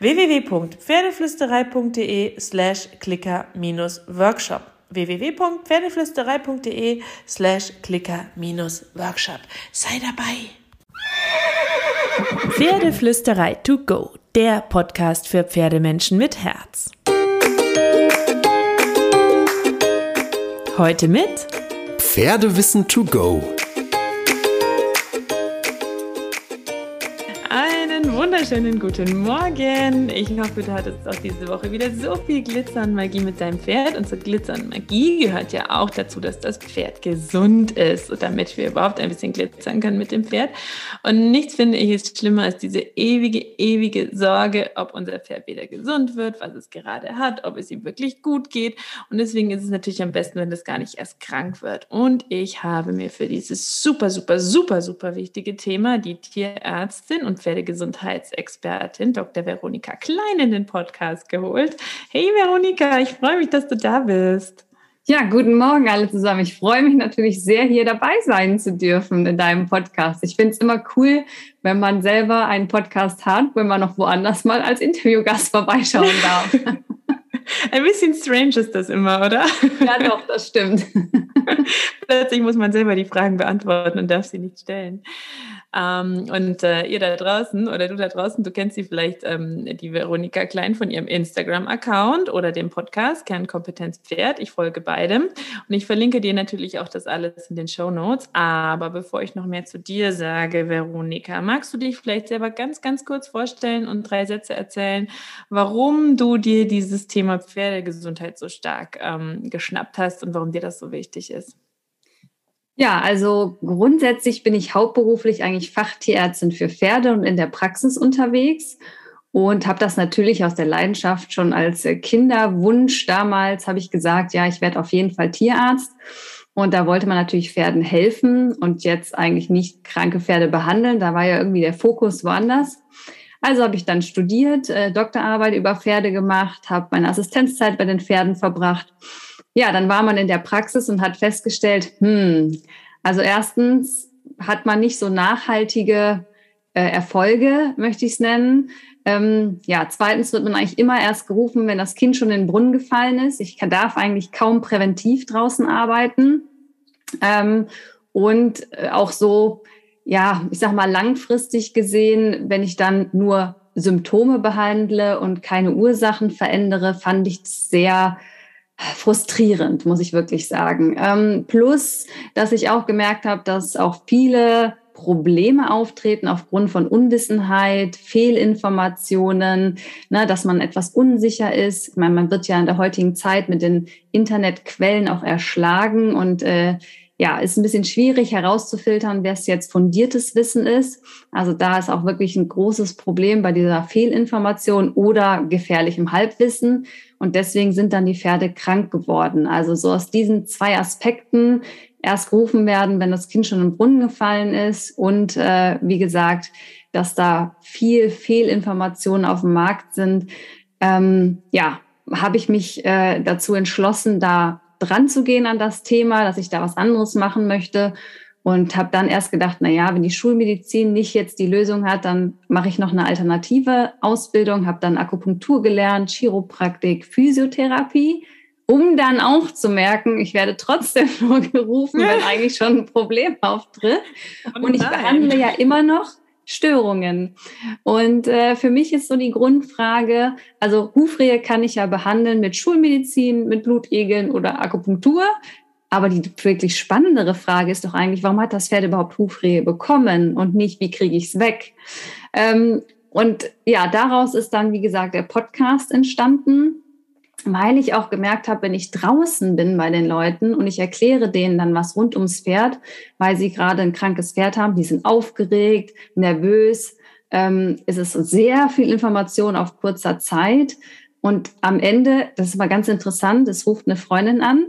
www.pferdeflüsterei.de slash clicker-workshop www.pferdeflüsterei.de slash clicker-workshop Sei dabei! Pferdeflüsterei to go, der Podcast für Pferdemenschen mit Herz. Heute mit Pferdewissen to go wunderschönen guten Morgen. Ich hoffe, du hattest auch diese Woche wieder so viel Glitzer und Magie mit deinem Pferd. Und zur Glitzer und Magie gehört ja auch dazu, dass das Pferd gesund ist, damit wir überhaupt ein bisschen glitzern können mit dem Pferd. Und nichts finde ich ist schlimmer als diese ewige, ewige Sorge, ob unser Pferd wieder gesund wird, was es gerade hat, ob es ihm wirklich gut geht. Und deswegen ist es natürlich am besten, wenn es gar nicht erst krank wird. Und ich habe mir für dieses super, super, super, super wichtige Thema die Tierärztin und Pferdegesundheits Gesundheitsexpertin Dr. Veronika Klein in den Podcast geholt. Hey Veronika, ich freue mich, dass du da bist. Ja, guten Morgen alle zusammen. Ich freue mich natürlich sehr, hier dabei sein zu dürfen in deinem Podcast. Ich finde es immer cool, wenn man selber einen Podcast hat, wenn man noch woanders mal als Interviewgast vorbeischauen darf. Ein bisschen strange ist das immer, oder? Ja, doch, das stimmt. Plötzlich muss man selber die Fragen beantworten und darf sie nicht stellen. Ähm, und äh, ihr da draußen oder du da draußen, du kennst sie vielleicht, ähm, die Veronika Klein von ihrem Instagram-Account oder dem Podcast Kernkompetenz Pferd. Ich folge beidem und ich verlinke dir natürlich auch das alles in den Show Notes. Aber bevor ich noch mehr zu dir sage, Veronika, magst du dich vielleicht selber ganz, ganz kurz vorstellen und drei Sätze erzählen, warum du dir dieses Thema Pferdegesundheit so stark ähm, geschnappt hast und warum dir das so wichtig ist? Ja, also grundsätzlich bin ich hauptberuflich eigentlich Fachtierärztin für Pferde und in der Praxis unterwegs und habe das natürlich aus der Leidenschaft schon als Kinderwunsch damals habe ich gesagt, ja, ich werde auf jeden Fall Tierarzt. Und da wollte man natürlich Pferden helfen und jetzt eigentlich nicht kranke Pferde behandeln. Da war ja irgendwie der Fokus woanders. Also habe ich dann studiert, äh, Doktorarbeit über Pferde gemacht, habe meine Assistenzzeit bei den Pferden verbracht ja, dann war man in der Praxis und hat festgestellt, hm, also erstens hat man nicht so nachhaltige äh, Erfolge, möchte ich es nennen. Ähm, ja, zweitens wird man eigentlich immer erst gerufen, wenn das Kind schon in den Brunnen gefallen ist. Ich darf eigentlich kaum präventiv draußen arbeiten. Ähm, und äh, auch so, ja, ich sag mal langfristig gesehen, wenn ich dann nur Symptome behandle und keine Ursachen verändere, fand ich sehr frustrierend, muss ich wirklich sagen. Ähm, plus, dass ich auch gemerkt habe, dass auch viele Probleme auftreten aufgrund von Unwissenheit, Fehlinformationen, ne, dass man etwas unsicher ist. Ich meine, man wird ja in der heutigen Zeit mit den Internetquellen auch erschlagen und äh, ja, ist ein bisschen schwierig herauszufiltern, wer es jetzt fundiertes Wissen ist. Also da ist auch wirklich ein großes Problem bei dieser Fehlinformation oder gefährlichem Halbwissen. Und deswegen sind dann die Pferde krank geworden. Also so aus diesen zwei Aspekten erst gerufen werden, wenn das Kind schon im Brunnen gefallen ist. Und äh, wie gesagt, dass da viel Fehlinformationen auf dem Markt sind. Ähm, ja, habe ich mich äh, dazu entschlossen, da dran zu gehen an das Thema, dass ich da was anderes machen möchte. Und habe dann erst gedacht, na ja, wenn die Schulmedizin nicht jetzt die Lösung hat, dann mache ich noch eine alternative Ausbildung, habe dann Akupunktur gelernt, Chiropraktik, Physiotherapie, um dann auch zu merken, ich werde trotzdem nur gerufen, wenn eigentlich schon ein Problem auftritt. Oh und ich behandle ja immer noch Störungen. Und äh, für mich ist so die Grundfrage, also Hufrehe kann ich ja behandeln mit Schulmedizin, mit Blutegeln oder Akupunktur. Aber die wirklich spannendere Frage ist doch eigentlich, warum hat das Pferd überhaupt Hufrehe bekommen und nicht, wie kriege ich es weg? Ähm, und ja, daraus ist dann, wie gesagt, der Podcast entstanden. Weil ich auch gemerkt habe, wenn ich draußen bin bei den Leuten und ich erkläre denen dann was rund ums Pferd, weil sie gerade ein krankes Pferd haben, die sind aufgeregt, nervös, ähm, ist es sehr viel Information auf kurzer Zeit. Und am Ende, das ist mal ganz interessant, es ruft eine Freundin an,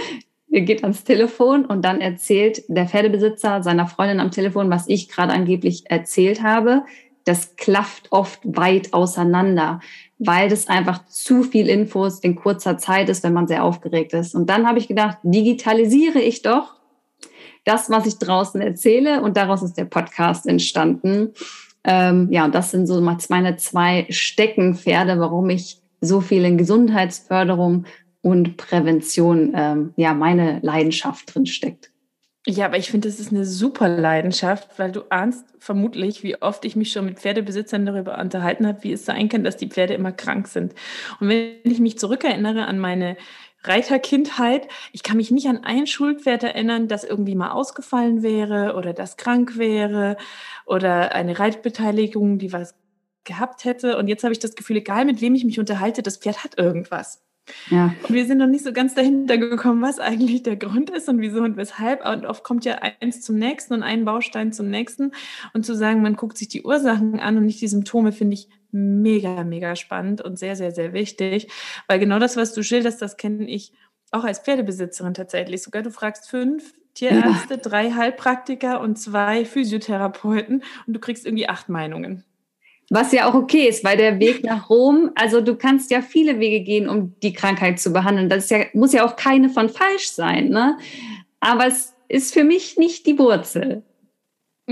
geht ans Telefon und dann erzählt der Pferdebesitzer seiner Freundin am Telefon, was ich gerade angeblich erzählt habe. Das klafft oft weit auseinander weil das einfach zu viel Infos in kurzer Zeit ist, wenn man sehr aufgeregt ist. Und dann habe ich gedacht, digitalisiere ich doch das, was ich draußen erzähle. Und daraus ist der Podcast entstanden. Ähm, ja, und das sind so meine zwei Steckenpferde, warum ich so viel in Gesundheitsförderung und Prävention, ähm, ja, meine Leidenschaft drin steckt. Ja, aber ich finde, das ist eine super Leidenschaft, weil du ahnst vermutlich, wie oft ich mich schon mit Pferdebesitzern darüber unterhalten habe, wie es sein kann, dass die Pferde immer krank sind. Und wenn ich mich zurückerinnere an meine Reiterkindheit, ich kann mich nicht an ein Schulpferd erinnern, das irgendwie mal ausgefallen wäre oder das krank wäre oder eine Reitbeteiligung, die was gehabt hätte. Und jetzt habe ich das Gefühl, egal mit wem ich mich unterhalte, das Pferd hat irgendwas. Ja. Wir sind noch nicht so ganz dahinter gekommen, was eigentlich der Grund ist und wieso und weshalb. Und oft kommt ja eins zum nächsten und ein Baustein zum nächsten. Und zu sagen, man guckt sich die Ursachen an und nicht die Symptome, finde ich mega, mega spannend und sehr, sehr, sehr wichtig. Weil genau das, was du schilderst, das kenne ich auch als Pferdebesitzerin tatsächlich. Sogar du fragst fünf Tierärzte, ja. drei Heilpraktiker und zwei Physiotherapeuten und du kriegst irgendwie acht Meinungen. Was ja auch okay ist, weil der Weg nach Rom, also du kannst ja viele Wege gehen, um die Krankheit zu behandeln. Das ja, muss ja auch keine von falsch sein, ne? Aber es ist für mich nicht die Wurzel.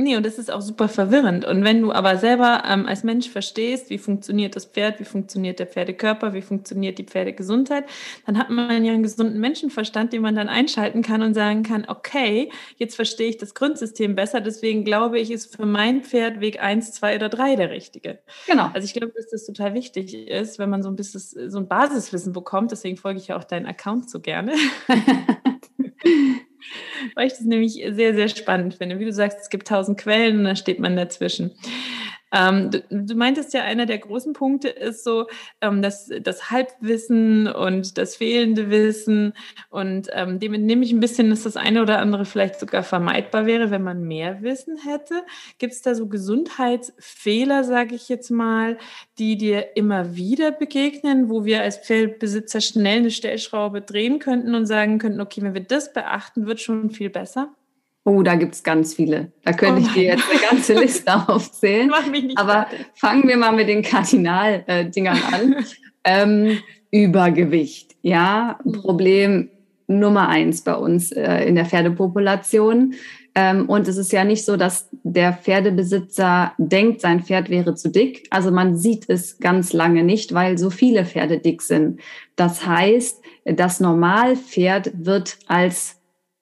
Nee, und das ist auch super verwirrend. Und wenn du aber selber ähm, als Mensch verstehst, wie funktioniert das Pferd, wie funktioniert der Pferdekörper, wie funktioniert die Pferdegesundheit, dann hat man ja einen gesunden Menschenverstand, den man dann einschalten kann und sagen kann, okay, jetzt verstehe ich das Grundsystem besser, deswegen glaube ich, ist für mein Pferd Weg 1, 2 oder 3 der richtige. Genau. Also ich glaube, dass das total wichtig ist, wenn man so ein bisschen so ein Basiswissen bekommt. Deswegen folge ich ja auch deinen Account so gerne. weil ich das nämlich sehr, sehr spannend finde. Wie du sagst, es gibt tausend Quellen und dann steht man dazwischen. Ähm, du, du, meintest ja, einer der großen Punkte ist so ähm, das, das Halbwissen und das fehlende Wissen. Und ähm, dem entnehme ich ein bisschen, dass das eine oder andere vielleicht sogar vermeidbar wäre, wenn man mehr Wissen hätte. Gibt es da so Gesundheitsfehler, sage ich jetzt mal, die dir immer wieder begegnen, wo wir als Pferdbesitzer schnell eine Stellschraube drehen könnten und sagen könnten, okay, wenn wir das beachten, wird schon viel besser? Oh, da gibt es ganz viele. Da könnte oh ich dir jetzt eine ganze Liste aufzählen. Mach mich nicht Aber fertig. fangen wir mal mit den Kardinaldingern an. ähm, Übergewicht, ja, mhm. Problem Nummer eins bei uns äh, in der Pferdepopulation. Ähm, und es ist ja nicht so, dass der Pferdebesitzer denkt, sein Pferd wäre zu dick. Also man sieht es ganz lange nicht, weil so viele Pferde dick sind. Das heißt, das Normalpferd wird als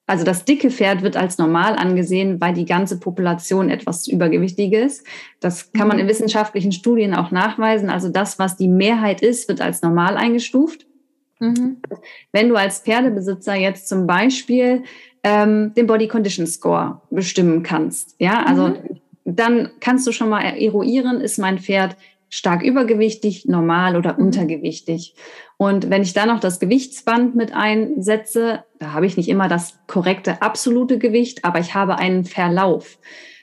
also das dicke Pferd wird als normal angesehen, weil die ganze Population etwas übergewichtig ist. Das kann man in mhm. wissenschaftlichen Studien auch nachweisen. Also das, was die Mehrheit ist, wird als normal eingestuft. Mhm. Wenn du als Pferdebesitzer jetzt zum Beispiel ähm, den Body Condition Score bestimmen kannst, ja, also mhm. dann kannst du schon mal eruieren, ist mein Pferd stark übergewichtig, normal oder mhm. untergewichtig. Und wenn ich dann noch das Gewichtsband mit einsetze, da habe ich nicht immer das korrekte absolute Gewicht, aber ich habe einen Verlauf.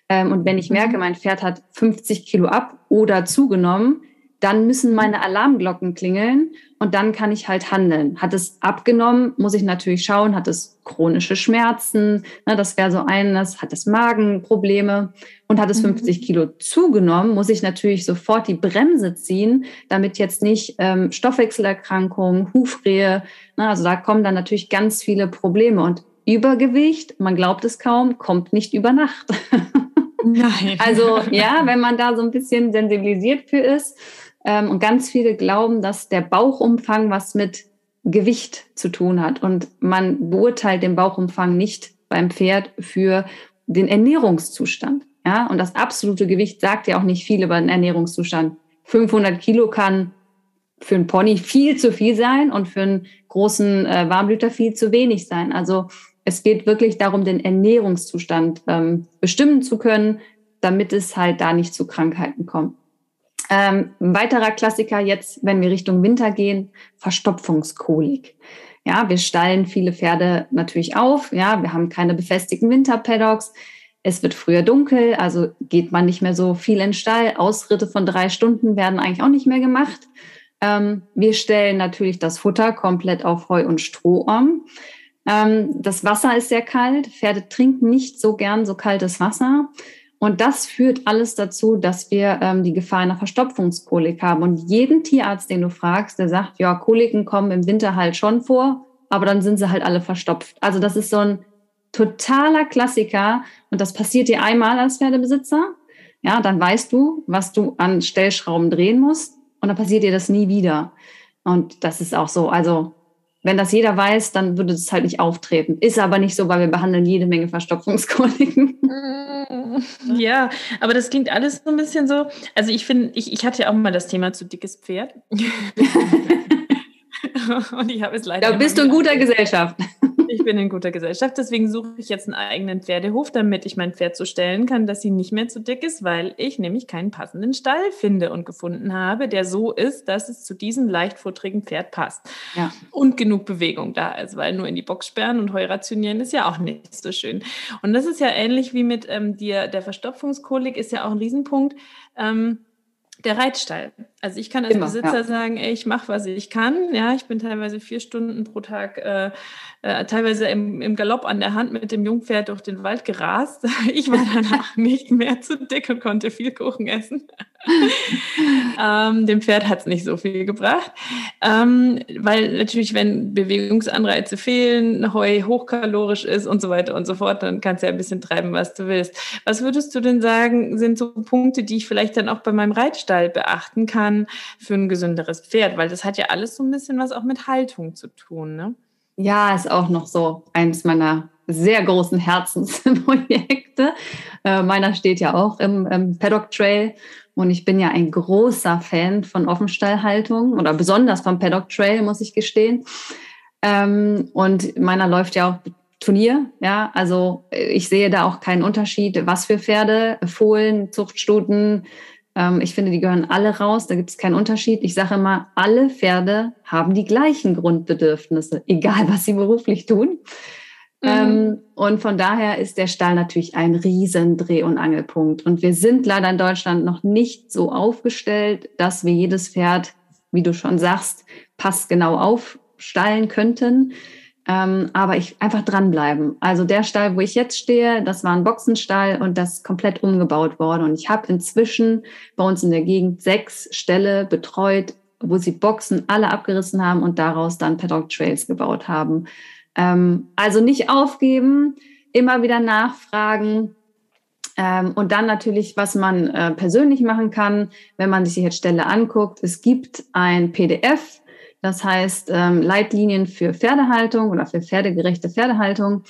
Ähm, und wenn ich mhm. merke, mein Pferd hat 50 Kilo ab oder zugenommen, dann müssen meine Alarmglocken klingeln und dann kann ich halt handeln. Hat es abgenommen, muss ich natürlich schauen, hat es chronische Schmerzen, ne, das wäre so eines, hat es Magenprobleme und hat es 50 mhm. Kilo zugenommen, muss ich natürlich sofort die Bremse ziehen, damit jetzt nicht ähm, Stoffwechselerkrankungen, Hufrehe, ne, also da kommen dann natürlich ganz viele Probleme und Übergewicht, man glaubt es kaum, kommt nicht über Nacht. Nein. Also ja, wenn man da so ein bisschen sensibilisiert für ist, und ganz viele glauben, dass der Bauchumfang was mit Gewicht zu tun hat. Und man beurteilt den Bauchumfang nicht beim Pferd für den Ernährungszustand. Ja, und das absolute Gewicht sagt ja auch nicht viel über den Ernährungszustand. 500 Kilo kann für einen Pony viel zu viel sein und für einen großen äh, Warmblüter viel zu wenig sein. Also es geht wirklich darum, den Ernährungszustand ähm, bestimmen zu können, damit es halt da nicht zu Krankheiten kommt. Ähm, ein weiterer Klassiker jetzt, wenn wir Richtung Winter gehen, Verstopfungskolik. Ja, wir stallen viele Pferde natürlich auf. Ja, wir haben keine befestigten Winterpaddocks. Es wird früher dunkel, also geht man nicht mehr so viel in den Stall. Ausritte von drei Stunden werden eigentlich auch nicht mehr gemacht. Ähm, wir stellen natürlich das Futter komplett auf Heu und Stroh um. Ähm, das Wasser ist sehr kalt. Pferde trinken nicht so gern so kaltes Wasser. Und das führt alles dazu, dass wir ähm, die Gefahr einer Verstopfungskolik haben. Und jeden Tierarzt, den du fragst, der sagt, ja, Koliken kommen im Winter halt schon vor, aber dann sind sie halt alle verstopft. Also das ist so ein totaler Klassiker. Und das passiert dir einmal als Pferdebesitzer. Ja, dann weißt du, was du an Stellschrauben drehen musst. Und dann passiert dir das nie wieder. Und das ist auch so. Also wenn das jeder weiß, dann würde es halt nicht auftreten. Ist aber nicht so, weil wir behandeln jede Menge Verstopfungskoliken. Ja, aber das klingt alles so ein bisschen so. Also ich finde, ich, ich hatte ja auch mal das Thema zu dickes Pferd. Und ich habe es leider. Da bist du in guter Gesellschaft. Ich bin in guter Gesellschaft, deswegen suche ich jetzt einen eigenen Pferdehof, damit ich mein Pferd so stellen kann, dass sie nicht mehr zu dick ist, weil ich nämlich keinen passenden Stall finde und gefunden habe, der so ist, dass es zu diesem leichtfutterigen Pferd passt. Ja. Und genug Bewegung da ist, weil nur in die Box sperren und Heu rationieren ist ja auch nicht so schön. Und das ist ja ähnlich wie mit ähm, dir, der Verstopfungskolik ist ja auch ein Riesenpunkt. Ähm, der Reitstall. Also ich kann als Immer, Besitzer ja. sagen, ey, ich mache, was ich kann. Ja, ich bin teilweise vier Stunden pro Tag, äh, äh, teilweise im, im, Galopp an der Hand mit dem Jungpferd durch den Wald gerast. Ich war danach nicht mehr zu dick und konnte viel Kuchen essen. ähm, dem Pferd hat es nicht so viel gebracht. Ähm, weil natürlich, wenn Bewegungsanreize fehlen, Heu hochkalorisch ist und so weiter und so fort, dann kannst du ja ein bisschen treiben, was du willst. Was würdest du denn sagen, sind so Punkte, die ich vielleicht dann auch bei meinem Reitstall beachten kann für ein gesünderes Pferd? Weil das hat ja alles so ein bisschen was auch mit Haltung zu tun, ne? Ja, ist auch noch so eines meiner sehr großen Herzensprojekte. Äh, meiner steht ja auch im, im Paddock Trail und ich bin ja ein großer Fan von Offenstallhaltung oder besonders vom Paddock Trail, muss ich gestehen. Ähm, und meiner läuft ja auch Turnier, ja, also ich sehe da auch keinen Unterschied, was für Pferde, Fohlen, Zuchtstuten. Ähm, ich finde, die gehören alle raus, da gibt es keinen Unterschied. Ich sage immer, alle Pferde haben die gleichen Grundbedürfnisse, egal was sie beruflich tun. Mhm. Ähm, und von daher ist der Stall natürlich ein riesen Dreh- und Angelpunkt. Und wir sind leider in Deutschland noch nicht so aufgestellt, dass wir jedes Pferd, wie du schon sagst, passgenau aufstallen könnten. Ähm, aber ich einfach dranbleiben. Also der Stall, wo ich jetzt stehe, das war ein Boxenstall und das ist komplett umgebaut worden. Und ich habe inzwischen bei uns in der Gegend sechs Ställe betreut, wo sie Boxen alle abgerissen haben und daraus dann Paddock Trails gebaut haben. Ähm, also nicht aufgeben, immer wieder nachfragen. Ähm, und dann natürlich, was man äh, persönlich machen kann, wenn man sich jetzt Stelle anguckt. Es gibt ein PDF, das heißt ähm, Leitlinien für Pferdehaltung oder für pferdegerechte Pferdehaltung.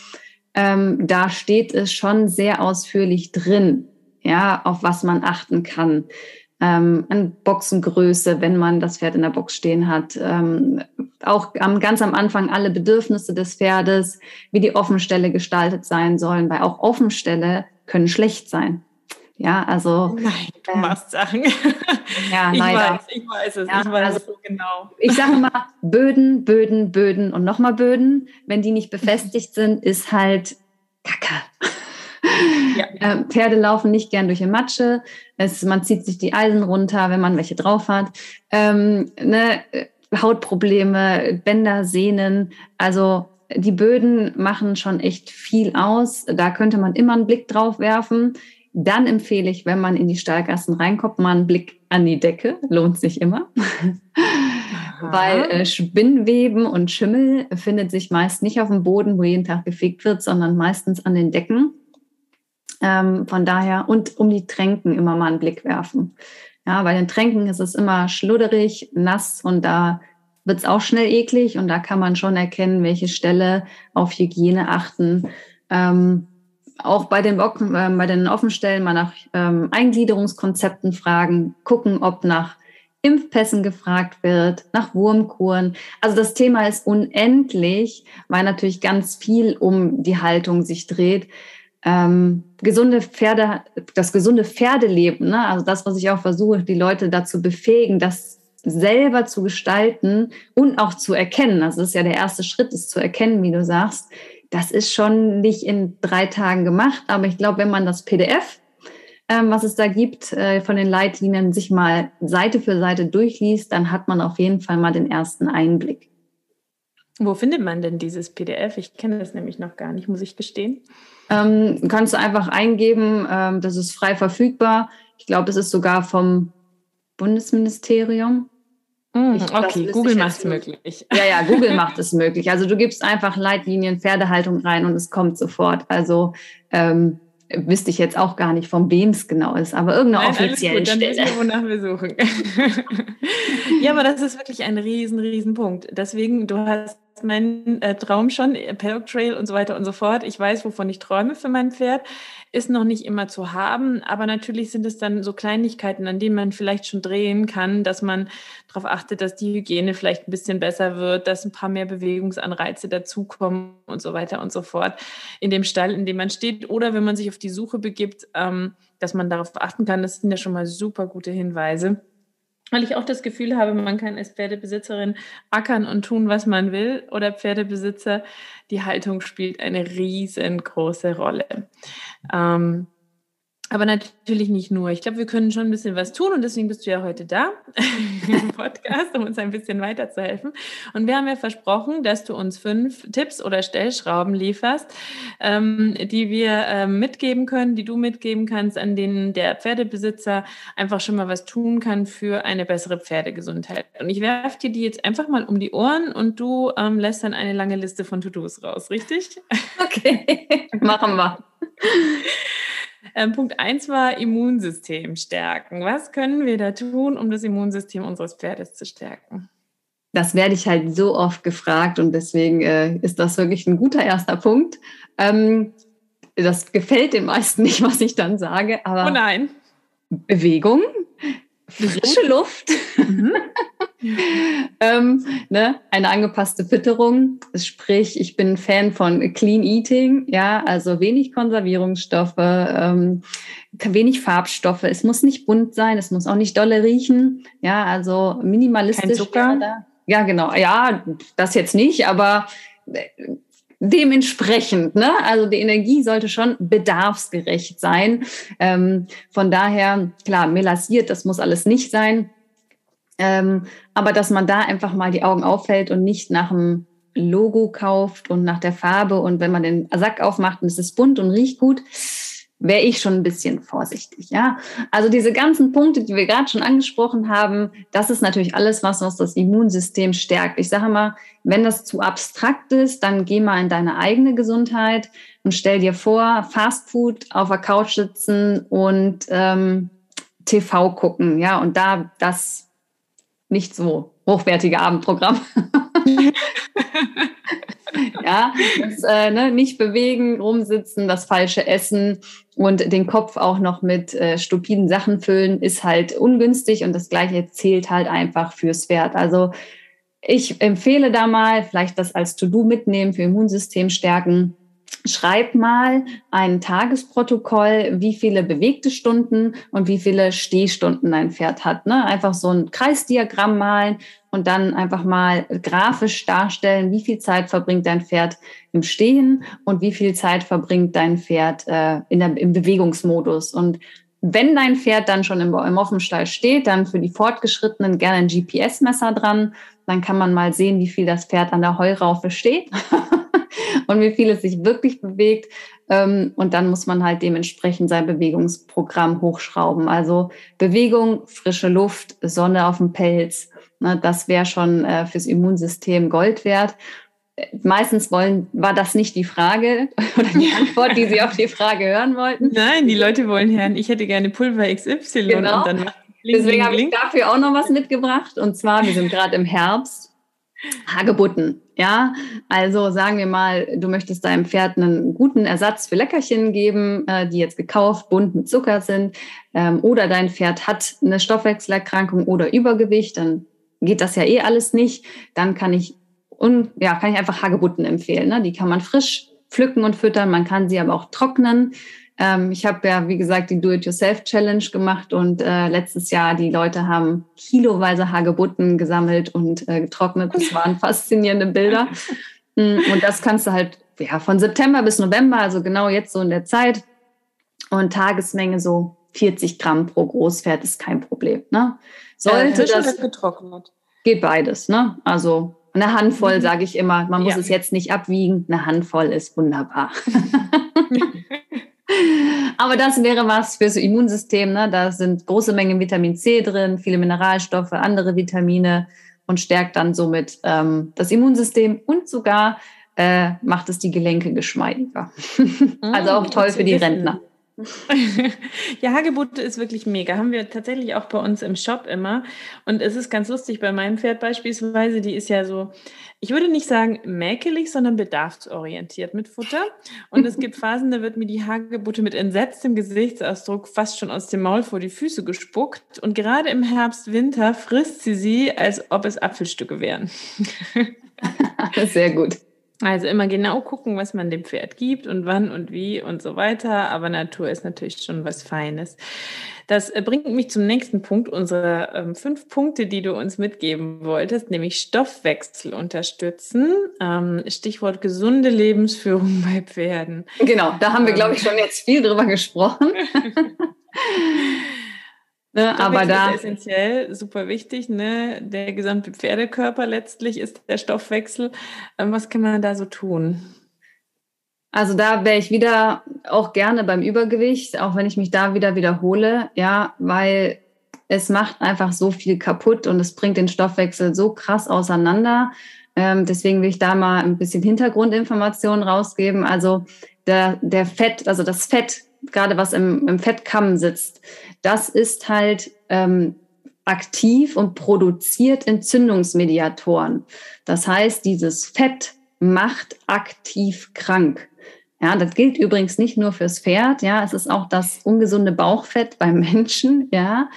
Ähm, da steht es schon sehr ausführlich drin, ja, auf was man achten kann ähm, an Boxengröße, wenn man das Pferd in der Box stehen hat. Ähm, auch am, ganz am Anfang alle Bedürfnisse des Pferdes, wie die Offenstelle gestaltet sein sollen, weil auch Offenstelle können schlecht sein. Ja, also. Nein, du äh, machst Sachen. Ja, ich leider. weiß, ich weiß es, ja, ich weiß also, es so genau. Ich sage immer, Böden, Böden, Böden und nochmal Böden. Wenn die nicht befestigt sind, ist halt Kacke. Ja. Äh, Pferde laufen nicht gern durch die Matsche. Es, man zieht sich die Eisen runter, wenn man welche drauf hat. Ähm, ne, Hautprobleme, Bänder, Sehnen. Also die Böden machen schon echt viel aus. Da könnte man immer einen Blick drauf werfen. Dann empfehle ich, wenn man in die Stallgassen reinkommt, mal einen Blick an die Decke. Lohnt sich immer. Weil äh, Spinnweben und Schimmel findet sich meist nicht auf dem Boden, wo jeden Tag gefegt wird, sondern meistens an den Decken. Ähm, von daher, und um die Tränken immer mal einen Blick werfen. Ja, bei den Tränken ist es immer schludderig, nass und da wird es auch schnell eklig und da kann man schon erkennen, welche Stelle auf Hygiene achten. Ähm, auch bei den, äh, bei den Offenstellen mal nach ähm, Eingliederungskonzepten fragen, gucken, ob nach Impfpässen gefragt wird, nach Wurmkuren. Also das Thema ist unendlich, weil natürlich ganz viel um die Haltung sich dreht. ähm, gesunde Pferde, das gesunde Pferdeleben, ne? also das, was ich auch versuche, die Leute dazu befähigen, das selber zu gestalten und auch zu erkennen. Also das ist ja der erste Schritt, ist zu erkennen, wie du sagst. Das ist schon nicht in drei Tagen gemacht, aber ich glaube, wenn man das PDF, ähm, was es da gibt, äh, von den Leitlinien sich mal Seite für Seite durchliest, dann hat man auf jeden Fall mal den ersten Einblick. Wo findet man denn dieses PDF? Ich kenne das nämlich noch gar nicht, muss ich gestehen. Ähm, kannst du einfach eingeben, ähm, das ist frei verfügbar. Ich glaube, das ist sogar vom Bundesministerium. Mm, ich, okay, Google macht es möglich. Ja, ja, Google macht es möglich. Also du gibst einfach Leitlinien Pferdehaltung rein und es kommt sofort. Also ähm, wüsste ich jetzt auch gar nicht, von wem es genau ist, aber irgendeine Nein, offizielle gut, Stelle. Dann wonach wir suchen. ja, aber das ist wirklich ein riesen, riesen Punkt. Deswegen, du hast meinen äh, Traum schon, Paddock Trail und so weiter und so fort. Ich weiß, wovon ich träume für mein Pferd ist noch nicht immer zu haben, aber natürlich sind es dann so Kleinigkeiten, an denen man vielleicht schon drehen kann, dass man darauf achtet, dass die Hygiene vielleicht ein bisschen besser wird, dass ein paar mehr Bewegungsanreize dazukommen und so weiter und so fort in dem Stall, in dem man steht. Oder wenn man sich auf die Suche begibt, ähm, dass man darauf achten kann. Das sind ja schon mal super gute Hinweise weil ich auch das Gefühl habe, man kann als Pferdebesitzerin ackern und tun, was man will, oder Pferdebesitzer, die Haltung spielt eine riesengroße Rolle. Ähm, aber natürlich nicht nur. Ich glaube, wir können schon ein bisschen was tun und deswegen bist du ja heute da im Podcast, um uns ein bisschen weiterzuhelfen. Und wir haben ja versprochen, dass du uns fünf Tipps oder Stellschrauben lieferst, ähm, die wir ähm, mitgeben können, die du mitgeben kannst, an denen der Pferdebesitzer einfach schon mal was tun kann für eine bessere Pferdegesundheit. Und ich werfe dir die jetzt einfach mal um die Ohren und du ähm, lässt dann eine lange Liste von To-Dos raus, richtig? Okay, machen wir. Ähm, Punkt 1 war Immunsystem stärken. Was können wir da tun, um das Immunsystem unseres Pferdes zu stärken? Das werde ich halt so oft gefragt und deswegen äh, ist das wirklich ein guter erster Punkt. Ähm, das gefällt den meisten nicht, was ich dann sage, aber oh nein. Bewegung, frische Luft, mhm. ähm, ne, eine angepasste Fütterung. Sprich, ich bin Fan von Clean Eating, ja, also wenig Konservierungsstoffe, ähm, wenig Farbstoffe. Es muss nicht bunt sein, es muss auch nicht dolle riechen, ja, also minimalistisch. Kein Zucker. Ja, genau. Ja, das jetzt nicht, aber äh, dementsprechend, ne? Also die Energie sollte schon bedarfsgerecht sein. Ähm, von daher, klar, melasiert, das muss alles nicht sein. Ähm, aber dass man da einfach mal die Augen auffällt und nicht nach dem Logo kauft und nach der Farbe und wenn man den Sack aufmacht und es ist bunt und riecht gut, wäre ich schon ein bisschen vorsichtig. Ja, also diese ganzen Punkte, die wir gerade schon angesprochen haben, das ist natürlich alles was, was das Immunsystem stärkt. Ich sage mal, wenn das zu abstrakt ist, dann geh mal in deine eigene Gesundheit und stell dir vor, Fastfood auf der Couch sitzen und ähm, TV gucken. Ja, und da das nicht so hochwertige Abendprogramm. ja, das, äh, ne, nicht bewegen, rumsitzen, das falsche Essen und den Kopf auch noch mit äh, stupiden Sachen füllen, ist halt ungünstig und das Gleiche zählt halt einfach fürs Pferd. Also ich empfehle da mal, vielleicht das als To-Do mitnehmen für Immunsystem stärken schreib mal ein Tagesprotokoll, wie viele bewegte Stunden und wie viele Stehstunden dein Pferd hat. Ne? Einfach so ein Kreisdiagramm malen und dann einfach mal grafisch darstellen, wie viel Zeit verbringt dein Pferd im Stehen und wie viel Zeit verbringt dein Pferd äh, in der, im Bewegungsmodus. Und wenn dein Pferd dann schon im, im Offenstall steht, dann für die Fortgeschrittenen gerne ein GPS-Messer dran. Dann kann man mal sehen, wie viel das Pferd an der Heuraufe steht. und wie viel es sich wirklich bewegt. Ähm, und dann muss man halt dementsprechend sein Bewegungsprogramm hochschrauben. Also Bewegung, frische Luft, Sonne auf dem Pelz, ne, das wäre schon äh, fürs Immunsystem Gold wert. Meistens wollen, war das nicht die Frage oder die Antwort, die Sie auf die Frage hören wollten. Nein, die Leute wollen hören, ich hätte gerne Pulver XY genau. und dann Deswegen habe ich dafür auch noch was mitgebracht. Und zwar, wir sind gerade im Herbst Hagebutten, ja. Also sagen wir mal, du möchtest deinem Pferd einen guten Ersatz für Leckerchen geben, äh, die jetzt gekauft, bunt mit Zucker sind, ähm, oder dein Pferd hat eine Stoffwechselerkrankung oder Übergewicht, dann geht das ja eh alles nicht. Dann kann ich und ja, kann ich einfach Hagebutten empfehlen. Ne? Die kann man frisch pflücken und füttern, man kann sie aber auch trocknen. Ähm, ich habe ja, wie gesagt, die Do-It-Yourself-Challenge gemacht und äh, letztes Jahr die Leute haben kiloweise Hagebutten gesammelt und äh, getrocknet. Das waren faszinierende Bilder. Mm, und das kannst du halt ja, von September bis November, also genau jetzt so in der Zeit. Und Tagesmenge so 40 Gramm pro Großpferd ist kein Problem. Ne? Sollte ja, das getrocknet. Geht beides. Ne? Also eine Handvoll, mhm. sage ich immer. Man muss ja. es jetzt nicht abwiegen. Eine Handvoll ist wunderbar. Aber das wäre was fürs Immunsystem. Ne? Da sind große Mengen Vitamin C drin, viele Mineralstoffe, andere Vitamine und stärkt dann somit ähm, das Immunsystem und sogar äh, macht es die Gelenke geschmeidiger. also auch mm, toll für die Rentner. ja, Hagebutte ist wirklich mega. Haben wir tatsächlich auch bei uns im Shop immer. Und es ist ganz lustig bei meinem Pferd beispielsweise. Die ist ja so, ich würde nicht sagen mäkelig, sondern bedarfsorientiert mit Futter. Und es gibt Phasen, da wird mir die Hagebutte mit entsetztem Gesichtsausdruck fast schon aus dem Maul vor die Füße gespuckt. Und gerade im Herbst, Winter frisst sie sie, als ob es Apfelstücke wären. Sehr gut. Also immer genau gucken, was man dem Pferd gibt und wann und wie und so weiter. Aber Natur ist natürlich schon was Feines. Das äh, bringt mich zum nächsten Punkt unserer ähm, fünf Punkte, die du uns mitgeben wolltest, nämlich Stoffwechsel unterstützen. Ähm, Stichwort gesunde Lebensführung bei Pferden. Genau, da haben wir, glaube ich, schon jetzt viel drüber gesprochen. Ne, aber da ist essentiell, super wichtig. Ne? Der gesamte Pferdekörper letztlich ist der Stoffwechsel. Ähm, was kann man da so tun? Also da wäre ich wieder auch gerne beim Übergewicht, auch wenn ich mich da wieder wiederhole, ja, weil es macht einfach so viel kaputt und es bringt den Stoffwechsel so krass auseinander. Ähm, deswegen will ich da mal ein bisschen Hintergrundinformationen rausgeben. Also der, der Fett, also das Fett, gerade was im, im Fettkamm sitzt, das ist halt ähm, aktiv und produziert Entzündungsmediatoren. Das heißt, dieses Fett macht aktiv krank. Ja, das gilt übrigens nicht nur fürs Pferd. Ja, es ist auch das ungesunde Bauchfett beim Menschen. Ja,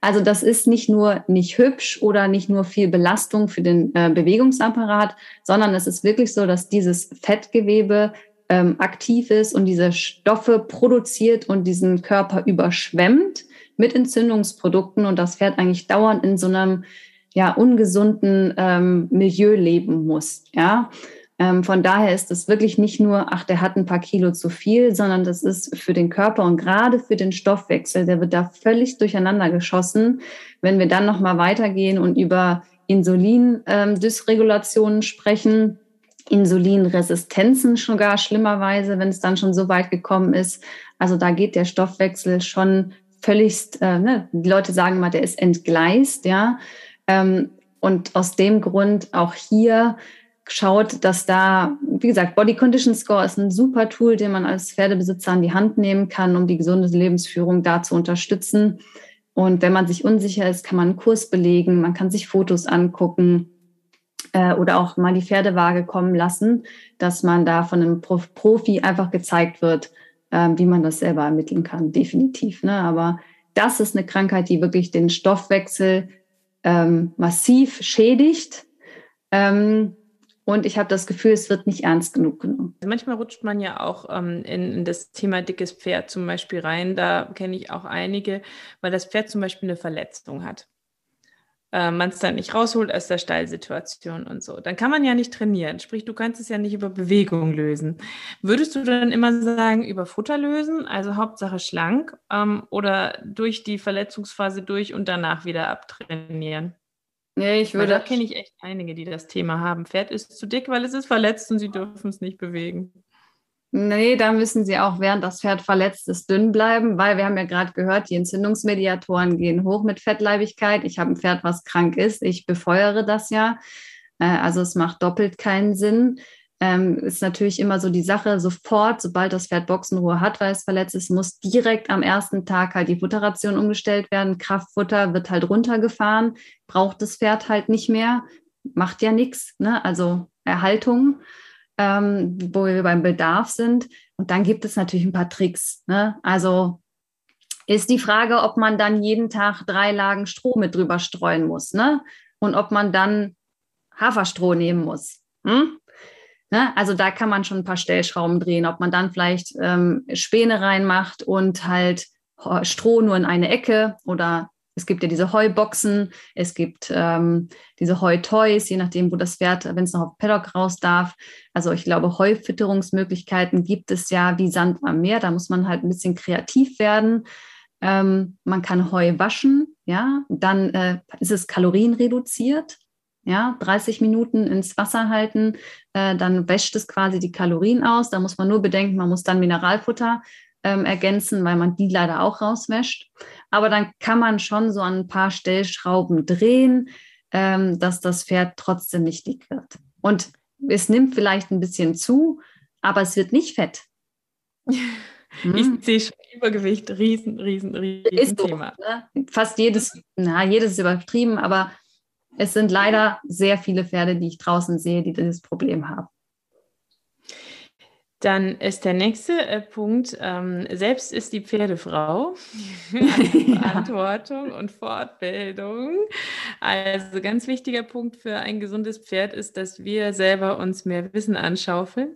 also das ist nicht nur nicht hübsch oder nicht nur viel Belastung für den äh, Bewegungsapparat, sondern es ist wirklich so, dass dieses Fettgewebe ähm, aktiv ist und diese Stoffe produziert und diesen Körper überschwemmt mit Entzündungsprodukten und das Pferd eigentlich dauernd in so einem ja ungesunden ähm, Milieu leben muss. Ja, ähm, von daher ist es wirklich nicht nur, ach, der hat ein paar Kilo zu viel, sondern das ist für den Körper und gerade für den Stoffwechsel, der wird da völlig durcheinander geschossen. Wenn wir dann noch mal weitergehen und über Insulindysregulationen ähm, sprechen, Insulinresistenzen schon gar schlimmerweise, wenn es dann schon so weit gekommen ist. Also da geht der Stoffwechsel schon völligst, äh, ne, die Leute sagen mal, der ist entgleist, ja. Ähm, und aus dem Grund auch hier schaut, dass da, wie gesagt, Body Condition Score ist ein super Tool, den man als Pferdebesitzer an die Hand nehmen kann, um die gesunde Lebensführung da zu unterstützen. Und wenn man sich unsicher ist, kann man einen Kurs belegen, man kann sich Fotos angucken äh, oder auch mal die Pferdewaage kommen lassen, dass man da von einem Profi einfach gezeigt wird, ähm, wie man das selber ermitteln kann, definitiv. Ne? Aber das ist eine Krankheit, die wirklich den Stoffwechsel ähm, massiv schädigt. Ähm, und ich habe das Gefühl, es wird nicht ernst genug genommen. Manchmal rutscht man ja auch ähm, in, in, das Thema dickes Pferd zum Beispiel rein. Da kenne ich auch einige, weil das Pferd zum Beispiel eine Verletzung hat äh, man es dann nicht rausholt aus der Stallsituation und so. Dann kann man ja nicht trainieren. Sprich, du kannst es ja nicht über Bewegung lösen. Würdest du dann immer sagen, über Futter lösen, also Hauptsache schlank, ähm, oder durch die Verletzungsphase durch und danach wieder abtrainieren? Nee, ich würde. Weil da kenne ich echt einige, die das Thema haben. Pferd ist zu dick, weil es ist verletzt und sie dürfen es nicht bewegen. Nee, da müssen sie auch, während das Pferd verletzt ist, dünn bleiben, weil wir haben ja gerade gehört, die Entzündungsmediatoren gehen hoch mit Fettleibigkeit. Ich habe ein Pferd, was krank ist. Ich befeuere das ja. Äh, also es macht doppelt keinen Sinn. Ähm, ist natürlich immer so die Sache, sofort, sobald das Pferd Boxenruhe hat, weil es verletzt ist, muss direkt am ersten Tag halt die Futterration umgestellt werden. Kraftfutter wird halt runtergefahren, braucht das Pferd halt nicht mehr, macht ja nichts. Ne? Also Erhaltung ähm, wo wir beim Bedarf sind. Und dann gibt es natürlich ein paar Tricks. Ne? Also ist die Frage, ob man dann jeden Tag drei Lagen Stroh mit drüber streuen muss. Ne? Und ob man dann Haferstroh nehmen muss. Hm? Ne? Also da kann man schon ein paar Stellschrauben drehen, ob man dann vielleicht ähm, Späne reinmacht und halt Stroh nur in eine Ecke oder es gibt ja diese Heuboxen, es gibt ähm, diese Heutoys, je nachdem, wo das Pferd, wenn es noch auf Paddock raus darf. Also ich glaube, Heufütterungsmöglichkeiten gibt es ja wie Sand am Meer. Da muss man halt ein bisschen kreativ werden. Ähm, man kann Heu waschen, ja, dann äh, ist es kalorienreduziert. Ja, 30 Minuten ins Wasser halten, äh, dann wäscht es quasi die Kalorien aus. Da muss man nur bedenken, man muss dann Mineralfutter ähm, ergänzen, weil man die leider auch rauswäscht. Aber dann kann man schon so an ein paar Stellschrauben drehen, ähm, dass das Pferd trotzdem nicht dick wird. Und es nimmt vielleicht ein bisschen zu, aber es wird nicht fett. Hm? Ich sehe schon Übergewicht, riesen, riesen, riesen ist Thema. So, ne? Fast jedes, na, jedes ist übertrieben, aber es sind leider sehr viele Pferde, die ich draußen sehe, die dieses Problem haben. Dann ist der nächste äh, Punkt, ähm, selbst ist die Pferdefrau. Verantwortung und Fortbildung. Also ganz wichtiger Punkt für ein gesundes Pferd ist, dass wir selber uns mehr Wissen anschaufeln.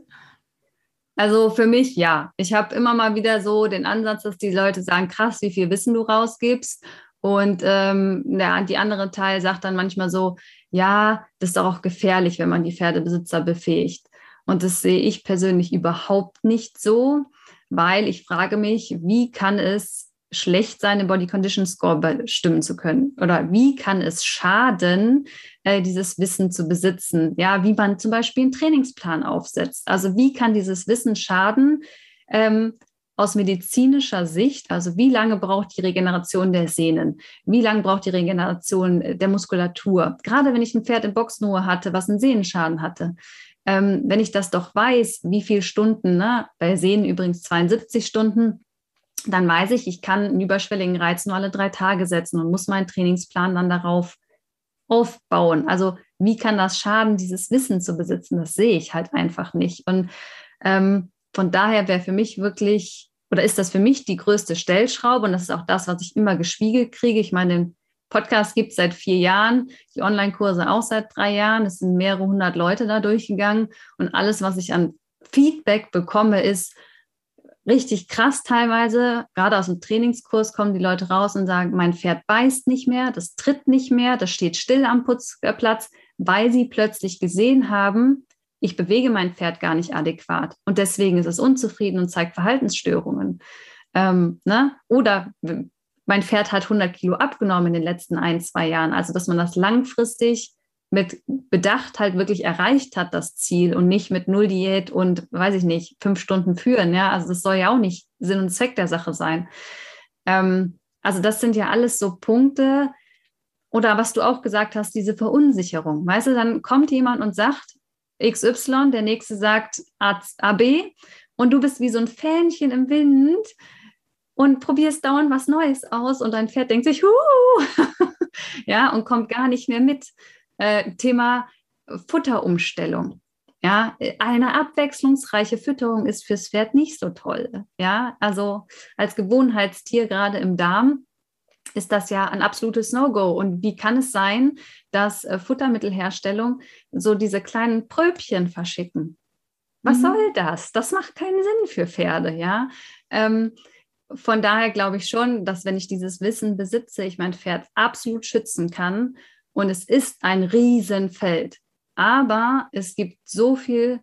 Also für mich ja. Ich habe immer mal wieder so den Ansatz, dass die Leute sagen, krass, wie viel Wissen du rausgibst. Und ähm, der, die andere Teil sagt dann manchmal so, ja, das ist auch gefährlich, wenn man die Pferdebesitzer befähigt. Und das sehe ich persönlich überhaupt nicht so, weil ich frage mich, wie kann es schlecht sein, den Body Condition Score bestimmen zu können? Oder wie kann es schaden, äh, dieses Wissen zu besitzen? Ja, wie man zum Beispiel einen Trainingsplan aufsetzt. Also wie kann dieses Wissen schaden? Ähm, aus medizinischer Sicht, also wie lange braucht die Regeneration der Sehnen? Wie lange braucht die Regeneration der Muskulatur? Gerade wenn ich ein Pferd in Boxenruhe hatte, was einen Sehnenschaden hatte, ähm, wenn ich das doch weiß, wie viele Stunden, ne, bei Sehnen übrigens 72 Stunden, dann weiß ich, ich kann einen überschwelligen Reiz nur alle drei Tage setzen und muss meinen Trainingsplan dann darauf aufbauen. Also wie kann das schaden, dieses Wissen zu besitzen? Das sehe ich halt einfach nicht. Und ähm, von daher wäre für mich wirklich, oder ist das für mich die größte Stellschraube? Und das ist auch das, was ich immer gespiegelt kriege. Ich meine, Podcast gibt es seit vier Jahren, die Online-Kurse auch seit drei Jahren. Es sind mehrere hundert Leute da durchgegangen und alles, was ich an Feedback bekomme, ist richtig krass teilweise. Gerade aus dem Trainingskurs kommen die Leute raus und sagen, mein Pferd beißt nicht mehr, das tritt nicht mehr, das steht still am Putzplatz, weil sie plötzlich gesehen haben, ich bewege mein Pferd gar nicht adäquat und deswegen ist es unzufrieden und zeigt Verhaltensstörungen. Ähm, ne? Oder mein Pferd hat 100 Kilo abgenommen in den letzten ein, zwei Jahren. Also, dass man das langfristig mit Bedacht halt wirklich erreicht hat, das Ziel und nicht mit Null Diät und, weiß ich nicht, fünf Stunden führen. Ja, also das soll ja auch nicht Sinn und Zweck der Sache sein. Ähm, also, das sind ja alles so Punkte. Oder was du auch gesagt hast, diese Verunsicherung. Weißt du, dann kommt jemand und sagt XY, der nächste sagt AB und du bist wie so ein Fähnchen im Wind und probierst dauernd was Neues aus und dein Pferd denkt sich, Huhu! ja, und kommt gar nicht mehr mit. Äh, Thema Futterumstellung. Ja, eine abwechslungsreiche Fütterung ist fürs Pferd nicht so toll. Ja, also als Gewohnheitstier gerade im Darm ist das ja ein absolutes No-Go. Und wie kann es sein, dass äh, Futtermittelherstellung so diese kleinen Pröbchen verschicken? Was mhm. soll das? Das macht keinen Sinn für Pferde, ja. Ähm, von daher glaube ich schon, dass wenn ich dieses Wissen besitze, ich mein Pferd absolut schützen kann. Und es ist ein Riesenfeld. Aber es gibt so viele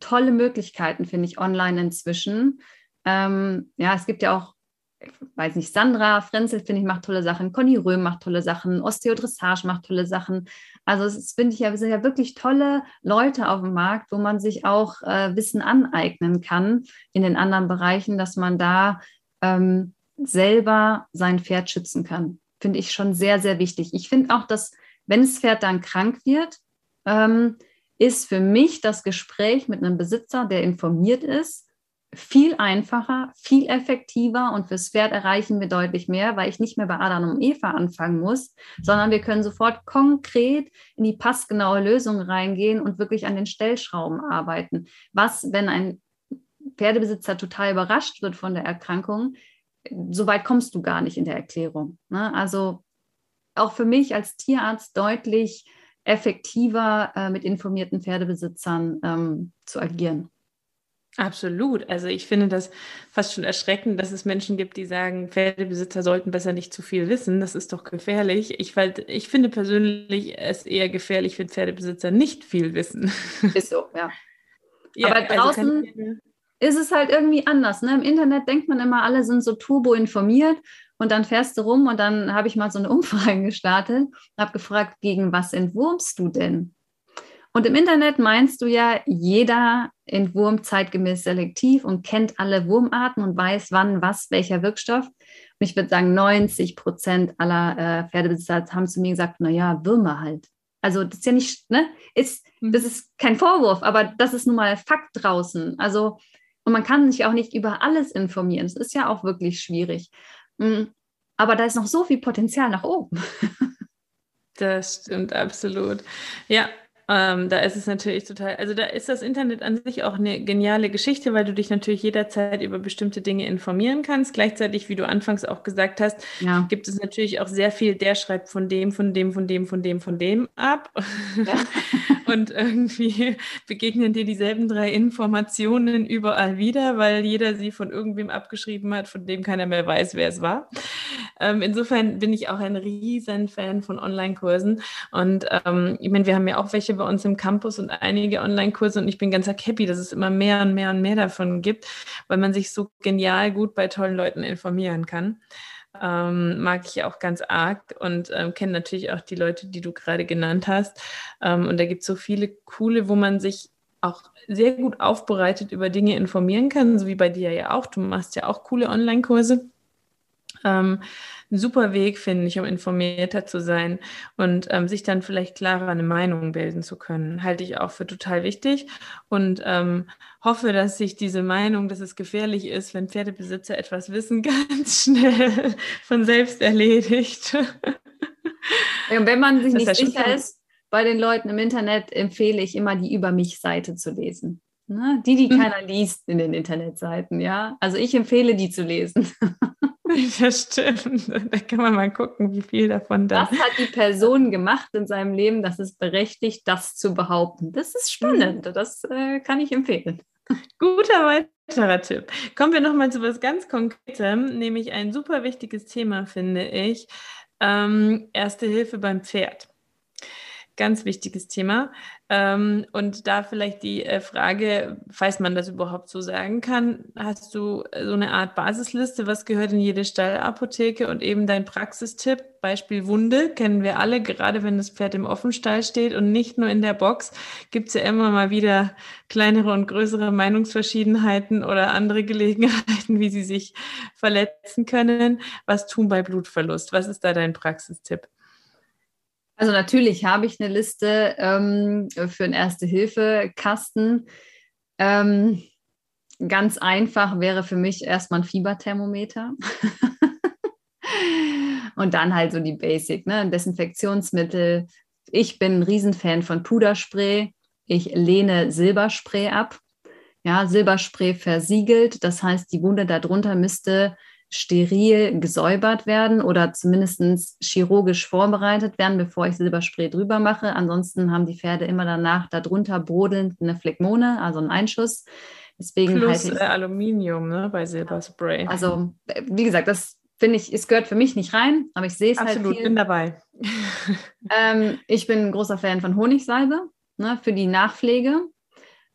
tolle Möglichkeiten, finde ich, online inzwischen. Ähm, ja, es gibt ja auch, ich weiß nicht, Sandra Frenzel, finde ich, macht tolle Sachen. Conny Röhm macht tolle Sachen. Osteodressage macht tolle Sachen. Also, es finde ich ja, sind ja wirklich tolle Leute auf dem Markt, wo man sich auch äh, Wissen aneignen kann in den anderen Bereichen, dass man da ähm, selber sein Pferd schützen kann. Finde ich schon sehr, sehr wichtig. Ich finde auch, dass wenn das Pferd dann krank wird, ähm, ist für mich das Gespräch mit einem Besitzer, der informiert ist, viel einfacher, viel effektiver und fürs Pferd erreichen wir deutlich mehr, weil ich nicht mehr bei Adam und Eva anfangen muss, sondern wir können sofort konkret in die passgenaue Lösung reingehen und wirklich an den Stellschrauben arbeiten. Was, wenn ein Pferdebesitzer total überrascht wird von der Erkrankung, so weit kommst du gar nicht in der Erklärung. Ne? Also auch für mich als Tierarzt deutlich effektiver äh, mit informierten Pferdebesitzern ähm, zu agieren. Absolut. Also ich finde das fast schon erschreckend, dass es Menschen gibt, die sagen, Pferdebesitzer sollten besser nicht zu viel wissen. Das ist doch gefährlich. Ich, ich finde persönlich es eher gefährlich, wenn Pferdebesitzer nicht viel wissen. Ist so, ja. ja Aber also draußen also ist es halt irgendwie anders. Ne? Im Internet denkt man immer, alle sind so turbo informiert und dann fährst du rum und dann habe ich mal so eine Umfrage gestartet und habe gefragt, gegen was entwurmst du denn? Und im Internet meinst du ja, jeder entwurmt zeitgemäß selektiv und kennt alle Wurmarten und weiß, wann was, welcher Wirkstoff. Und ich würde sagen, 90 Prozent aller äh, Pferdebesitzer haben zu mir gesagt, naja, Würmer halt. Also das ist ja nicht, ne, ist, mhm. das ist kein Vorwurf, aber das ist nun mal Fakt draußen. Also, und man kann sich auch nicht über alles informieren. Das ist ja auch wirklich schwierig. Mm, aber da ist noch so viel Potenzial nach oben. Das stimmt absolut. Ja, ähm, da ist es natürlich total, also da ist das Internet an sich auch eine geniale Geschichte, weil du dich natürlich jederzeit über bestimmte Dinge informieren kannst. Gleichzeitig, wie du anfangs auch gesagt hast, ja. gibt es natürlich auch sehr viel, der schreibt von dem, von dem, von dem, von dem, von dem ab. Ja. Und irgendwie begegnen dir dieselben drei Informationen überall wieder, weil jeder sie von irgendwem abgeschrieben hat, von dem keiner mehr weiß, wer es war. Ähm, insofern bin ich auch ein riesen Fan von Online-Kursen. Und ähm, ich meine, wir haben ja auch welche bei uns im Campus und einige Online-Kurse und ich bin ganz happy, dass es immer mehr und mehr und mehr davon gibt, weil man sich so genial gut bei tollen Leuten informieren kann. Ähm, mag ich auch ganz arg und ähm, kenne natürlich auch die Leute, die du gerade genannt hast. Ähm, und da gibt es so viele coole, wo man sich auch sehr gut aufbereitet über Dinge informieren kann, so wie bei dir ja auch. Du machst ja auch coole Online-Kurse. Ähm, ein super Weg, finde ich, um informierter zu sein und ähm, sich dann vielleicht klarer eine Meinung bilden zu können. Halte ich auch für total wichtig und ähm, hoffe, dass sich diese Meinung, dass es gefährlich ist, wenn Pferdebesitzer etwas wissen, ganz schnell von selbst erledigt. Ja, und wenn man sich nicht sicher ist, bei den Leuten im Internet empfehle ich immer, die Über mich-Seite zu lesen. Ne? Die, die hm. keiner liest in den Internetseiten, ja. Also ich empfehle, die zu lesen. Das stimmt. Da kann man mal gucken, wie viel davon da. Was hat die Person gemacht in seinem Leben, dass es berechtigt, das zu behaupten? Das ist spannend. Mhm. Das äh, kann ich empfehlen. Guter weiterer Tipp. Kommen wir nochmal zu was ganz Konkretem, nämlich ein super wichtiges Thema, finde ich. Ähm, Erste Hilfe beim Pferd. Ganz wichtiges Thema. Ähm, und da vielleicht die äh, Frage, falls man das überhaupt so sagen kann, hast du äh, so eine Art Basisliste, was gehört in jede Stallapotheke und eben dein Praxistipp, Beispiel Wunde, kennen wir alle, gerade wenn das Pferd im Offenstall steht und nicht nur in der Box, gibt es ja immer mal wieder kleinere und größere Meinungsverschiedenheiten oder andere Gelegenheiten, wie sie sich verletzen können. Was tun bei Blutverlust? Was ist da dein Praxistipp? Also natürlich habe ich eine Liste ähm, für einen Erste-Hilfe-Kasten. Ähm, ganz einfach wäre für mich erstmal ein Fieberthermometer. Und dann halt so die Basic, ne? Desinfektionsmittel. Ich bin ein Riesenfan von Puderspray. Ich lehne Silberspray ab. Ja, Silberspray versiegelt. Das heißt, die Wunde darunter müsste steril gesäubert werden oder zumindest chirurgisch vorbereitet werden, bevor ich Silberspray drüber mache. Ansonsten haben die Pferde immer danach darunter brodelnd eine Phlegmone, also einen Einschuss. Deswegen Plus halt ich, äh, Aluminium ne, bei Silberspray. Also, wie gesagt, das finde ich, es gehört für mich nicht rein, aber ich sehe es halt. Absolut, bin dabei. ähm, ich bin ein großer Fan von Honigsalbe ne, für die Nachpflege.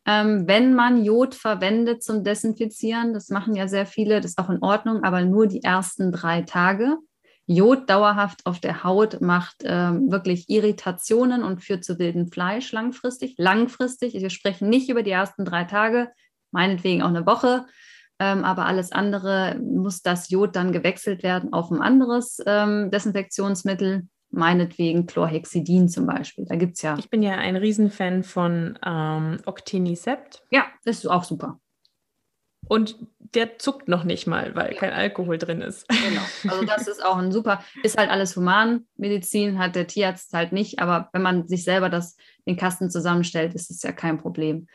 Ähm, wenn man Jod verwendet zum Desinfizieren, das machen ja sehr viele, das ist auch in Ordnung, aber nur die ersten drei Tage. Jod dauerhaft auf der Haut macht ähm, wirklich Irritationen und führt zu wildem Fleisch langfristig. Langfristig, wir sprechen nicht über die ersten drei Tage, meinetwegen auch eine Woche, ähm, aber alles andere muss das Jod dann gewechselt werden auf ein anderes ähm, Desinfektionsmittel meinetwegen Chlorhexidin zum Beispiel. Da gibt es ja. Ich bin ja ein Riesenfan von ähm, Octinisept. Ja, das ist auch super. Und der zuckt noch nicht mal, weil ja. kein Alkohol drin ist. Genau. Also das ist auch ein super, ist halt alles Humanmedizin, hat der Tierarzt halt nicht, aber wenn man sich selber das, den Kasten zusammenstellt, ist es ja kein Problem.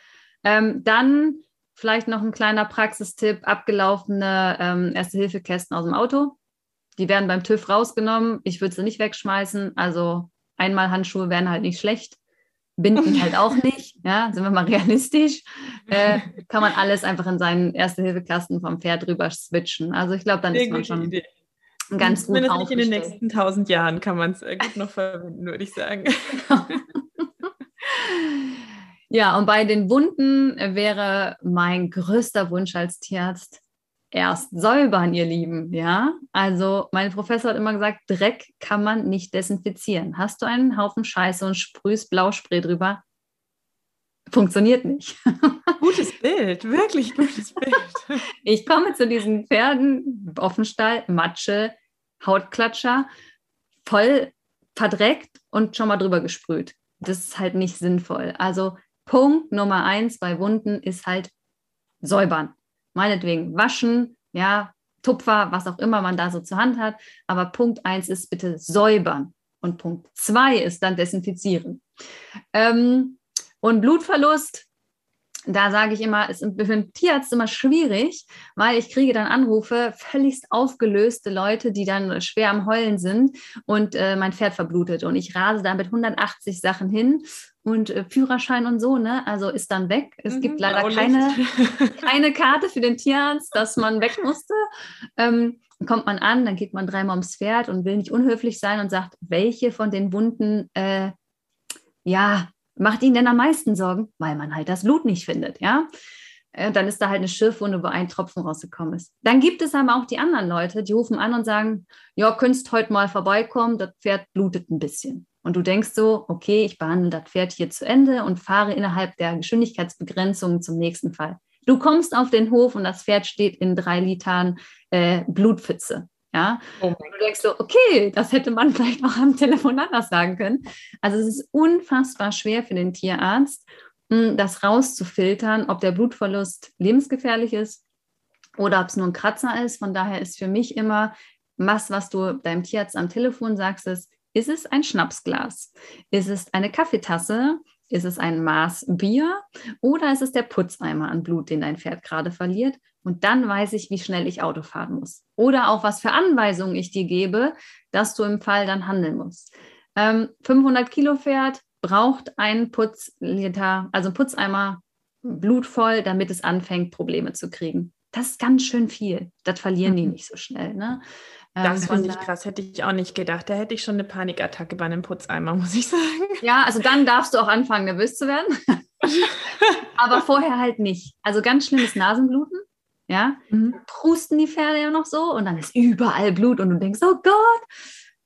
Ähm, dann vielleicht noch ein kleiner Praxistipp, abgelaufene ähm, Erste-Hilfe-Kästen aus dem Auto. Die werden beim TÜV rausgenommen. Ich würde sie nicht wegschmeißen. Also Einmalhandschuhe wären halt nicht schlecht. Binden halt auch nicht, ja, sind wir mal realistisch, äh, kann man alles einfach in seinen Erste-Hilfe-Kasten vom Pferd rüber switchen. Also ich glaube, dann ist man schon Idee. ganz gut Zumindest nicht in den nächsten tausend Jahren kann man es äh, gut noch verwenden, würde ich sagen. ja, und bei den Wunden wäre mein größter Wunsch als Tierarzt, erst säubern, ihr Lieben. Ja, also mein Professor hat immer gesagt, Dreck kann man nicht desinfizieren. Hast du einen Haufen Scheiße und sprühst Blauspray drüber? Funktioniert nicht. Gutes Bild, wirklich gutes Bild. Ich komme zu diesen Pferden, Offenstall, Matsche, Hautklatscher, voll verdreckt und schon mal drüber gesprüht. Das ist halt nicht sinnvoll. Also Punkt Nummer eins bei Wunden ist halt säubern meinetwegen waschen, ja, Tupfer, was auch immer man da so zur Hand hat. Aber Punkt eins ist bitte säubern. Und Punkt zwei ist dann desinfizieren. Ähm, und Blutverlust, da sage ich immer, ist für einen Tierarzt immer schwierig, weil ich kriege dann Anrufe, völligst aufgelöste Leute, die dann schwer am Heulen sind und äh, mein Pferd verblutet. Und ich rase da mit 180 Sachen hin und äh, Führerschein und so, ne? Also ist dann weg. Es mhm, gibt leider keine, keine Karte für den Tierarzt, dass man weg musste. Ähm, kommt man an, dann geht man dreimal ums Pferd und will nicht unhöflich sein und sagt, welche von den Wunden, äh, ja, macht Ihnen denn am meisten Sorgen? Weil man halt das Blut nicht findet, ja? Äh, dann ist da halt eine Schürfwunde, wo ein Tropfen rausgekommen ist. Dann gibt es aber auch die anderen Leute, die rufen an und sagen, ja, könntest heute mal vorbeikommen, das Pferd blutet ein bisschen. Und du denkst so, okay, ich behandle das Pferd hier zu Ende und fahre innerhalb der Geschwindigkeitsbegrenzung zum nächsten Fall. Du kommst auf den Hof und das Pferd steht in drei Litern äh, Blutpfütze. Ja, oh und du denkst so, okay, das hätte man vielleicht auch am Telefon anders sagen können. Also es ist unfassbar schwer für den Tierarzt, hm, das rauszufiltern, ob der Blutverlust lebensgefährlich ist oder ob es nur ein Kratzer ist. Von daher ist für mich immer was, was du deinem Tierarzt am Telefon sagst, ist, ist es ein Schnapsglas? Ist es eine Kaffeetasse? Ist es ein Maß Bier? Oder ist es der Putzeimer an Blut, den dein Pferd gerade verliert? Und dann weiß ich, wie schnell ich Auto fahren muss. Oder auch, was für Anweisungen ich dir gebe, dass du im Fall dann handeln musst. Ähm, 500 Kilo Pferd braucht einen Putzliter, also Putzeimer blutvoll, damit es anfängt, Probleme zu kriegen. Das ist ganz schön viel. Das verlieren die mhm. nicht so schnell. Ne? Das ähm, fand ich krass, hätte ich auch nicht gedacht. Da hätte ich schon eine Panikattacke bei einem Putzeimer, muss ich sagen. Ja, also dann darfst du auch anfangen, nervös zu werden. Aber vorher halt nicht. Also ganz schlimmes Nasenbluten. Ja, mhm. prusten die Pferde ja noch so und dann ist überall Blut und du denkst, oh Gott.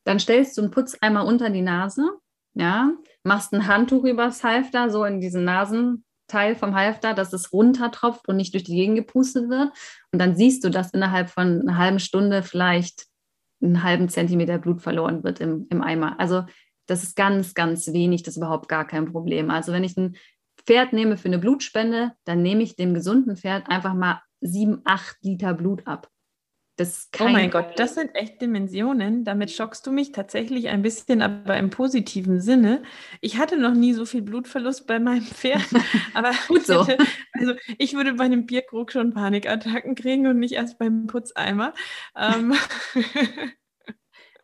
Dann stellst du einen Putzeimer unter die Nase, ja, machst ein Handtuch übers Halfter, so in diesen Nasenteil vom Halfter, dass es runtertropft und nicht durch die Gegend gepustet wird. Und dann siehst du, dass innerhalb von einer halben Stunde vielleicht einen halben Zentimeter Blut verloren wird im, im Eimer. Also das ist ganz, ganz wenig, das ist überhaupt gar kein Problem. Also wenn ich ein Pferd nehme für eine Blutspende, dann nehme ich dem gesunden Pferd einfach mal sieben, acht Liter Blut ab. Oh mein Gott, das sind echt Dimensionen. Damit schockst du mich tatsächlich ein bisschen, aber im positiven Sinne. Ich hatte noch nie so viel Blutverlust bei meinem Pferd, aber Gut so. Hätte, also ich würde bei einem Bierkrug schon Panikattacken kriegen und nicht erst beim Putzeimer. Ähm,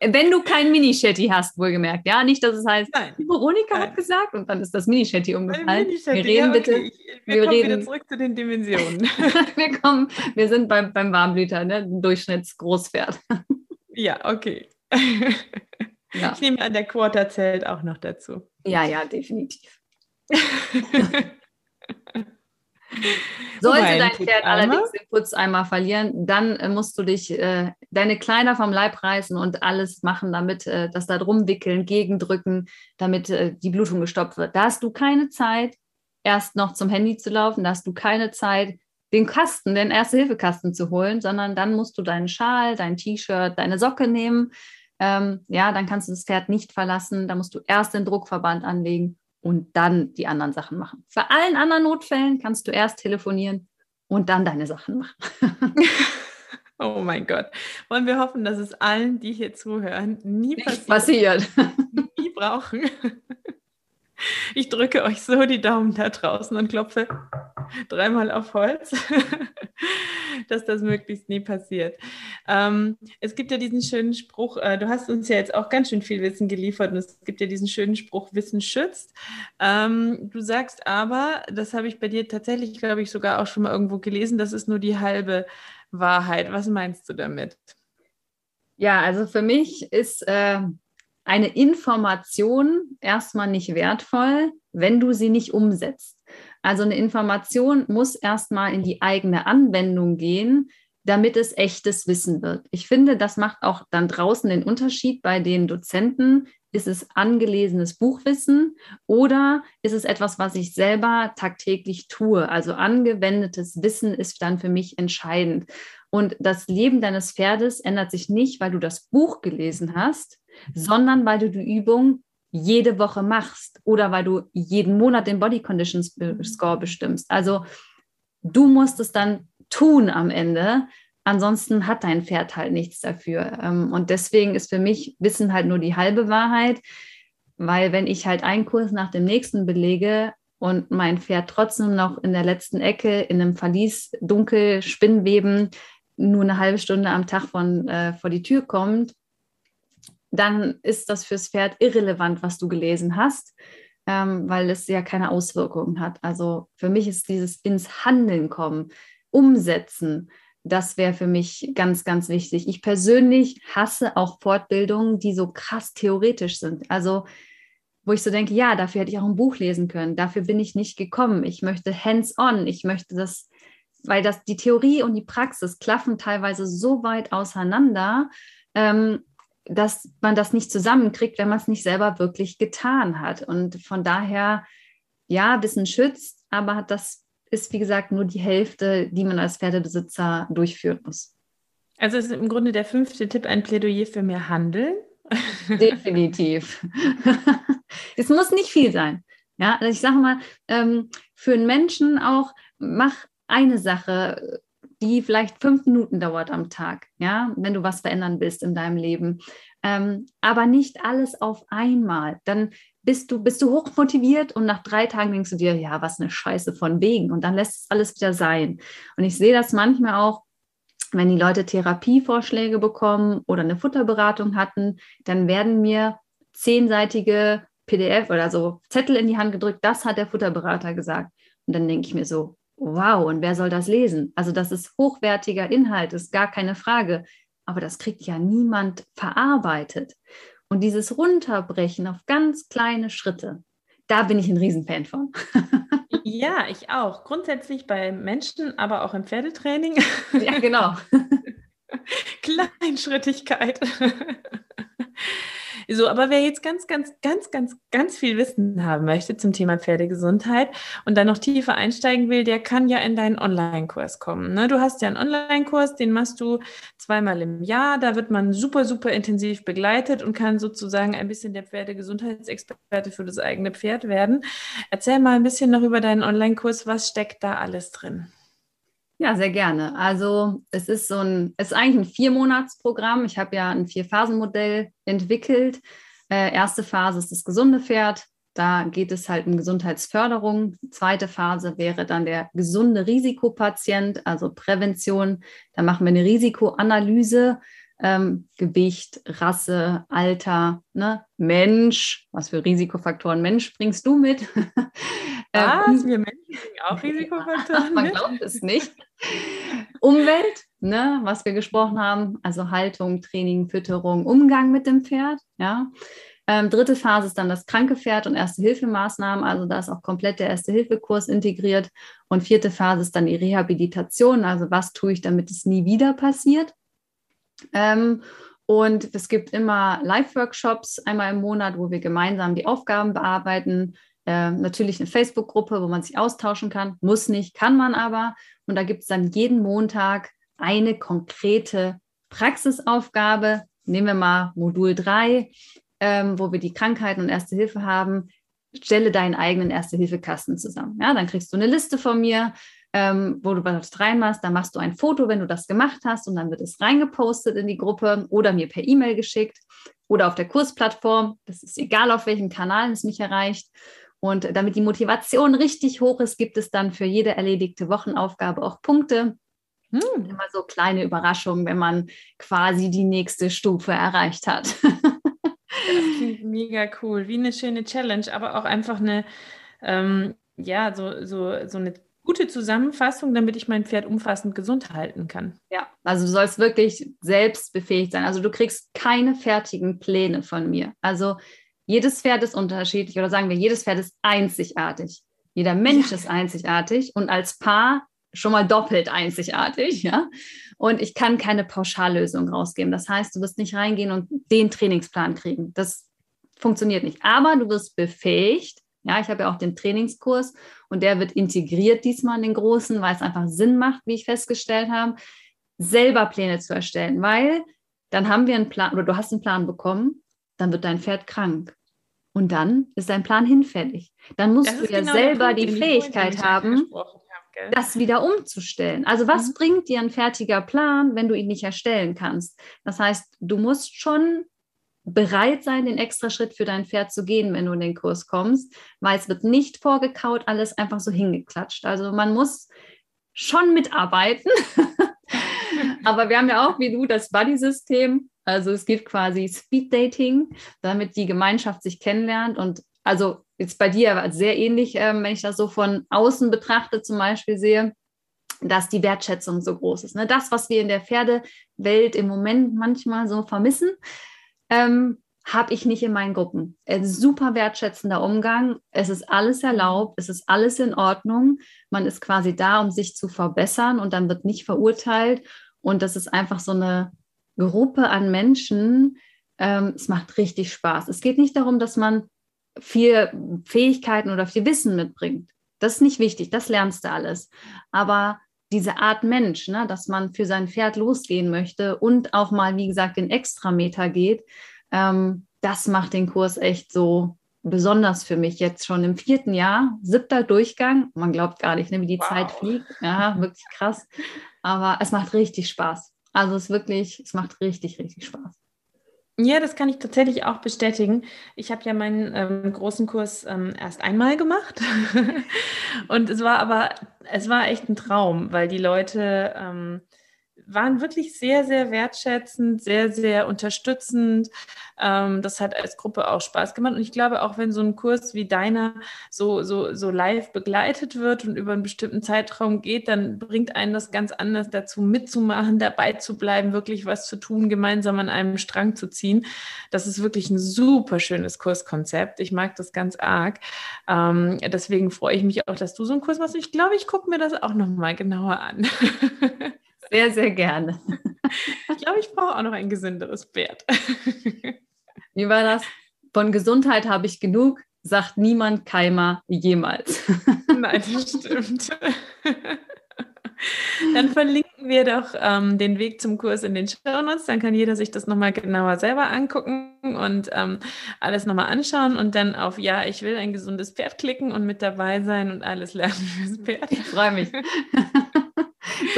Wenn du kein Mini-Shetty hast, wohlgemerkt. Ja, nicht, dass es heißt, Nein. Veronika Nein. hat gesagt und dann ist das Mini-Shetty umgefallen. Mini wir reden ja, okay. bitte. wir, wir kommen reden, wieder zurück zu den Dimensionen. wir kommen, wir sind beim, beim Warmblüter, ne? Durchschnittsgroßpferd. ja, okay. Ja. Ich nehme an, der Quarter zählt auch noch dazu. Ja, ja, definitiv. Sollte dein Pferd allerdings den Putzeimer verlieren, dann äh, musst du dich äh, deine Kleider vom Leib reißen und alles machen, damit äh, das da drum wickeln, gegendrücken, damit äh, die Blutung gestoppt wird. Da hast du keine Zeit, erst noch zum Handy zu laufen, da hast du keine Zeit, den Kasten, den Erste-Hilfe-Kasten zu holen, sondern dann musst du deinen Schal, dein T-Shirt, deine Socke nehmen. Ähm, ja, dann kannst du das Pferd nicht verlassen. Da musst du erst den Druckverband anlegen und dann die anderen Sachen machen. Für allen anderen Notfällen kannst du erst telefonieren und dann deine Sachen machen. oh mein Gott. Wollen wir hoffen, dass es allen, die hier zuhören, nie passiert. passiert. nie brauchen. Ich drücke euch so die Daumen da draußen und klopfe dreimal auf Holz. Dass das möglichst nie passiert. Ähm, es gibt ja diesen schönen Spruch, äh, du hast uns ja jetzt auch ganz schön viel Wissen geliefert und es gibt ja diesen schönen Spruch, Wissen schützt. Ähm, du sagst aber, das habe ich bei dir tatsächlich, glaube ich, sogar auch schon mal irgendwo gelesen, das ist nur die halbe Wahrheit. Was meinst du damit? Ja, also für mich ist äh, eine Information erstmal nicht wertvoll, wenn du sie nicht umsetzt. Also eine Information muss erstmal in die eigene Anwendung gehen, damit es echtes Wissen wird. Ich finde, das macht auch dann draußen den Unterschied bei den Dozenten. Ist es angelesenes Buchwissen oder ist es etwas, was ich selber tagtäglich tue? Also angewendetes Wissen ist dann für mich entscheidend. Und das Leben deines Pferdes ändert sich nicht, weil du das Buch gelesen hast, sondern weil du die Übung jede Woche machst oder weil du jeden Monat den Body Condition Score bestimmst. Also du musst es dann tun am Ende. Ansonsten hat dein Pferd halt nichts dafür. Ähm, und deswegen ist für mich Wissen halt nur die halbe Wahrheit, weil wenn ich halt einen Kurs nach dem nächsten belege und mein Pferd trotzdem noch in der letzten Ecke in einem Verlies dunkel Spinnweben nur eine halbe Stunde am Tag von, äh, vor die Tür kommt, dann ist das fürs Pferd irrelevant, was du gelesen hast, ähm, weil es ja keine Auswirkungen hat. Also für mich ist dieses ins Handeln kommen, umsetzen, das wäre für mich ganz, ganz wichtig. Ich persönlich hasse auch Fortbildungen, die so krass theoretisch sind. Also wo ich so denke, ja, dafür hätte ich auch ein Buch lesen können. Dafür bin ich nicht gekommen. Ich möchte hands-on. Ich möchte das, weil das die Theorie und die Praxis klaffen teilweise so weit auseinander. Ähm, dass man das nicht zusammenkriegt, wenn man es nicht selber wirklich getan hat. Und von daher, ja, Wissen schützt, aber das ist, wie gesagt, nur die Hälfte, die man als Pferdebesitzer durchführen muss. Also ist im Grunde der fünfte Tipp ein Plädoyer für mehr Handeln. Definitiv. es muss nicht viel sein. Ja, also ich sage mal, ähm, für einen Menschen auch, mach eine Sache, die vielleicht fünf Minuten dauert am Tag, ja, wenn du was verändern willst in deinem Leben. Ähm, aber nicht alles auf einmal. Dann bist du, bist du hochmotiviert und nach drei Tagen denkst du dir, ja, was eine Scheiße von wegen. Und dann lässt es alles wieder sein. Und ich sehe das manchmal auch, wenn die Leute Therapievorschläge bekommen oder eine Futterberatung hatten, dann werden mir zehnseitige PDF oder so Zettel in die Hand gedrückt, das hat der Futterberater gesagt. Und dann denke ich mir so, wow, und wer soll das lesen? Also das ist hochwertiger Inhalt, ist gar keine Frage. Aber das kriegt ja niemand verarbeitet. Und dieses Runterbrechen auf ganz kleine Schritte, da bin ich ein Riesenfan von. ja, ich auch. Grundsätzlich bei Menschen, aber auch im Pferdetraining. ja, genau. Kleinschrittigkeit. So, aber wer jetzt ganz, ganz, ganz, ganz, ganz viel Wissen haben möchte zum Thema Pferdegesundheit und dann noch tiefer einsteigen will, der kann ja in deinen Online-Kurs kommen. Ne? Du hast ja einen Online-Kurs, den machst du zweimal im Jahr. Da wird man super, super intensiv begleitet und kann sozusagen ein bisschen der Pferdegesundheitsexperte für das eigene Pferd werden. Erzähl mal ein bisschen noch über deinen Online-Kurs. Was steckt da alles drin? Ja, sehr gerne. Also es ist so ein, es ist eigentlich ein Viermonatsprogramm. Ich habe ja ein Vier-Phasen-Modell entwickelt. Äh, erste Phase ist das gesunde Pferd. Da geht es halt um Gesundheitsförderung. Zweite Phase wäre dann der gesunde Risikopatient, also Prävention. Da machen wir eine Risikoanalyse, ähm, Gewicht, Rasse, Alter, ne? Mensch, was für Risikofaktoren Mensch bringst du mit? Was? Ähm, wir Menschen bringen auch Risikofaktoren Man glaubt es nicht. Umwelt, ne, was wir gesprochen haben, also Haltung, Training, Fütterung, Umgang mit dem Pferd, ja. Ähm, dritte Phase ist dann das kranke Pferd und Erste-Hilfemaßnahmen, also da ist auch komplett der Erste-Hilfe-Kurs integriert. Und vierte Phase ist dann die Rehabilitation, also was tue ich, damit es nie wieder passiert. Ähm, und es gibt immer Live-Workshops einmal im Monat, wo wir gemeinsam die Aufgaben bearbeiten äh, natürlich eine Facebook-Gruppe, wo man sich austauschen kann. Muss nicht, kann man aber. Und da gibt es dann jeden Montag eine konkrete Praxisaufgabe. Nehmen wir mal Modul 3, ähm, wo wir die Krankheiten und Erste Hilfe haben. Stelle deinen eigenen Erste-Hilfe-Kasten zusammen. Ja, dann kriegst du eine Liste von mir, ähm, wo du was reinmachst. Dann machst du ein Foto, wenn du das gemacht hast, und dann wird es reingepostet in die Gruppe oder mir per E-Mail geschickt oder auf der Kursplattform. Das ist egal, auf welchem Kanal es mich erreicht. Und damit die Motivation richtig hoch ist, gibt es dann für jede erledigte Wochenaufgabe auch Punkte. Hm. Immer so kleine Überraschungen, wenn man quasi die nächste Stufe erreicht hat. das klingt mega cool, wie eine schöne Challenge, aber auch einfach eine, ähm, ja, so, so, so eine gute Zusammenfassung, damit ich mein Pferd umfassend gesund halten kann. Ja, also du sollst wirklich selbst befähigt sein. Also du kriegst keine fertigen Pläne von mir. Also jedes Pferd ist unterschiedlich oder sagen wir, jedes Pferd ist einzigartig. Jeder Mensch ja. ist einzigartig und als Paar schon mal doppelt einzigartig, ja. Und ich kann keine Pauschallösung rausgeben. Das heißt, du wirst nicht reingehen und den Trainingsplan kriegen. Das funktioniert nicht. Aber du wirst befähigt, ja, ich habe ja auch den Trainingskurs und der wird integriert diesmal in den großen, weil es einfach Sinn macht, wie ich festgestellt habe, selber Pläne zu erstellen, weil dann haben wir einen Plan oder du hast einen Plan bekommen, dann wird dein Pferd krank. Und dann ist dein Plan hinfällig. Dann musst du ja genau selber Punkt, die Fähigkeit haben, das wieder umzustellen. Also was mhm. bringt dir ein fertiger Plan, wenn du ihn nicht erstellen kannst? Das heißt, du musst schon bereit sein, den extra Schritt für dein Pferd zu gehen, wenn du in den Kurs kommst, weil es wird nicht vorgekaut, alles einfach so hingeklatscht. Also man muss schon mitarbeiten. Aber wir haben ja auch wie du das Buddy-System. Also es gibt quasi Speed-Dating, damit die Gemeinschaft sich kennenlernt. Und also jetzt bei dir sehr ähnlich, ähm, wenn ich das so von außen betrachte, zum Beispiel sehe, dass die Wertschätzung so groß ist. Ne? Das, was wir in der Pferdewelt im Moment manchmal so vermissen, ähm, habe ich nicht in meinen Gruppen. Ein super wertschätzender Umgang. Es ist alles erlaubt, es ist alles in Ordnung. Man ist quasi da, um sich zu verbessern und dann wird nicht verurteilt. Und das ist einfach so eine Gruppe an Menschen. Ähm, es macht richtig Spaß. Es geht nicht darum, dass man viel Fähigkeiten oder viel Wissen mitbringt. Das ist nicht wichtig, das lernst du alles. Aber diese Art Mensch, ne, dass man für sein Pferd losgehen möchte und auch mal, wie gesagt, den Extrameter geht, ähm, das macht den Kurs echt so besonders für mich jetzt schon im vierten Jahr, siebter Durchgang. Man glaubt gar nicht, ne, wie die wow. Zeit fliegt. Ja, wirklich krass. Aber es macht richtig Spaß. Also es wirklich, es macht richtig, richtig Spaß. Ja, das kann ich tatsächlich auch bestätigen. Ich habe ja meinen ähm, großen Kurs ähm, erst einmal gemacht und es war aber, es war echt ein Traum, weil die Leute ähm, waren wirklich sehr, sehr wertschätzend, sehr, sehr unterstützend. Ähm, das hat als Gruppe auch Spaß gemacht. Und ich glaube, auch wenn so ein Kurs wie deiner so, so, so live begleitet wird und über einen bestimmten Zeitraum geht, dann bringt einen das ganz anders dazu, mitzumachen, dabei zu bleiben, wirklich was zu tun, gemeinsam an einem Strang zu ziehen. Das ist wirklich ein super schönes Kurskonzept. Ich mag das ganz arg. Ähm, deswegen freue ich mich auch, dass du so einen Kurs machst. Ich glaube, ich gucke mir das auch nochmal genauer an. Sehr, sehr gerne. Ich glaube, ich brauche auch noch ein gesünderes Pferd. Wie war das? Von Gesundheit habe ich genug, sagt niemand Keimer jemals. Nein, das stimmt. Dann verlinken wir doch ähm, den Weg zum Kurs in den Shownotes. Dann kann jeder sich das nochmal genauer selber angucken und ähm, alles nochmal anschauen und dann auf Ja, ich will ein gesundes Pferd klicken und mit dabei sein und alles lernen fürs Pferd. Ich freue mich.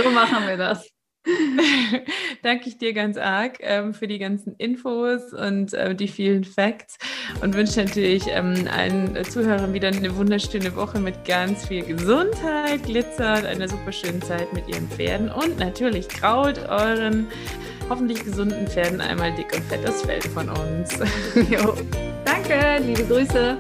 So machen wir das. Danke ich dir ganz arg ähm, für die ganzen Infos und äh, die vielen Facts und wünsche natürlich ähm, allen Zuhörern wieder eine wunderschöne Woche mit ganz viel Gesundheit, Glitzer und einer super schönen Zeit mit ihren Pferden und natürlich kraut euren hoffentlich gesunden Pferden einmal dick und fett das Feld von uns. Danke, liebe Grüße.